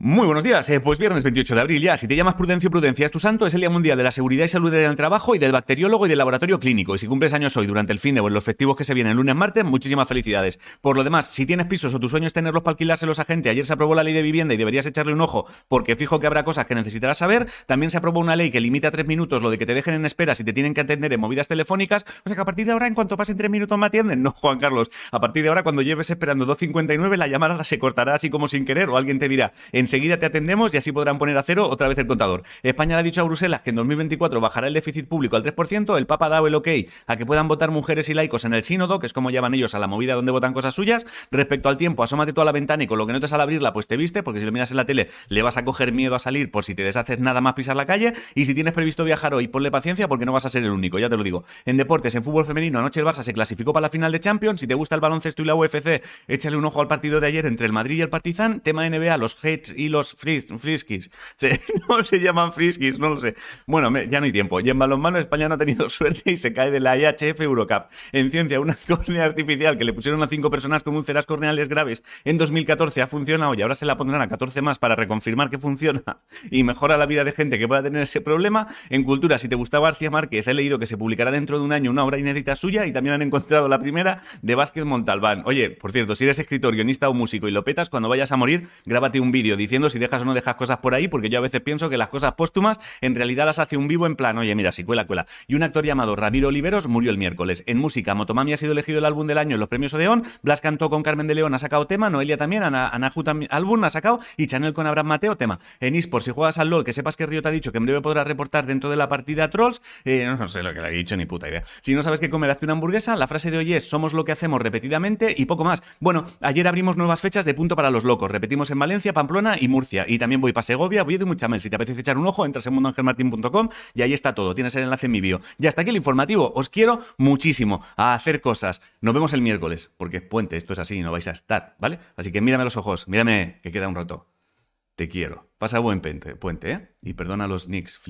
Muy buenos días, eh, pues viernes 28 de abril ya. Si te llamas Prudencio Prudencia es tu santo, es el Día Mundial de la Seguridad y Salud del Trabajo y del Bacteriólogo y del Laboratorio Clínico. Y si cumples años hoy durante el fin de o en los festivos que se vienen lunes martes, muchísimas felicidades. Por lo demás, si tienes pisos o tu sueño es tenerlos para alquilárselos a gente, ayer se aprobó la ley de vivienda y deberías echarle un ojo porque fijo que habrá cosas que necesitarás saber. También se aprobó una ley que limita a tres minutos lo de que te dejen en espera si te tienen que atender en movidas telefónicas. O sea que a partir de ahora, en cuanto pasen tres minutos me atienden. No, Juan Carlos. A partir de ahora, cuando lleves esperando 2.59, la llamada se cortará así como sin querer o alguien te dirá, enseguida te atendemos y así podrán poner a cero otra vez el contador. España le ha dicho a Bruselas que en 2024 bajará el déficit público al 3%, el Papa ha dado el ok a que puedan votar mujeres y laicos en el sínodo, que es como llaman ellos a la movida donde votan cosas suyas. Respecto al tiempo, asómate tú a la ventana y con lo que no te sale abrirla, pues te viste, porque si lo miras en la tele le vas a coger miedo a salir por si te deshaces nada más pisar la calle. Y si tienes previsto viajar hoy, ponle paciencia porque no vas a ser el único, ya te lo digo. En deportes, en fútbol femenino, anoche el Barça se clasificó para la final de Champions. Si te gusta el baloncesto y la UFC, échale un ojo al partido de ayer entre el Madrid y el Partizan. Tema NBA, los Hates y los Friskies no se llaman friskies, no lo sé. Bueno, ya no hay tiempo. Y en balonmano España no ha tenido suerte y se cae de la IHF Eurocup. En ciencia, una córnea artificial que le pusieron a cinco personas con úlceras corneales graves en 2014 ha funcionado y ahora se la pondrán a 14 más para reconfirmar que funciona y mejora la vida de gente que pueda tener ese problema. En cultura, si te gustaba García Márquez, he leído que se publicará dentro de un año una obra inédita suya y también han encontrado la primera de Vázquez Montalbán. Oye, por cierto, si eres escritor, guionista o músico y lo petas, cuando vayas a morir, grábate un vídeo diciendo si dejas o no dejas cosas por ahí, porque yo a veces pienso que las cosas póstumas en realidad las hace un vivo en plan, oye, mira, si cuela, cuela. Y un actor llamado Ramiro Oliveros murió el miércoles. En música, Motomami ha sido elegido el álbum del año en los premios Odeón, Blas cantó con Carmen de León, ha sacado tema, Noelia también, Ana, Anahu álbum ha sacado y Chanel con Abraham Mateo, tema. En eSports, si juegas al LOL, que sepas que Río te ha dicho que en breve podrás reportar dentro de la partida Trolls, eh, no sé lo que le ha dicho, ni puta idea. Si no sabes qué comer, hazte una hamburguesa, la frase de hoy es, somos lo que hacemos repetidamente y poco más. Bueno, ayer abrimos nuevas fechas de punto para los locos, repetimos en Valencia, Pamplona y Murcia, y también voy para Segovia, voy de Muchamel, si te apetece echar un ojo, entras en mundoangelmartin.com y ahí está todo. Tienes el enlace en mi vídeo. Y hasta aquí el informativo. Os quiero muchísimo a hacer cosas. Nos vemos el miércoles, porque es puente, esto es así, no vais a estar, ¿vale? Así que mírame los ojos, mírame que queda un rato. Te quiero. Pasa buen puente, ¿eh? Y perdona los Knicks.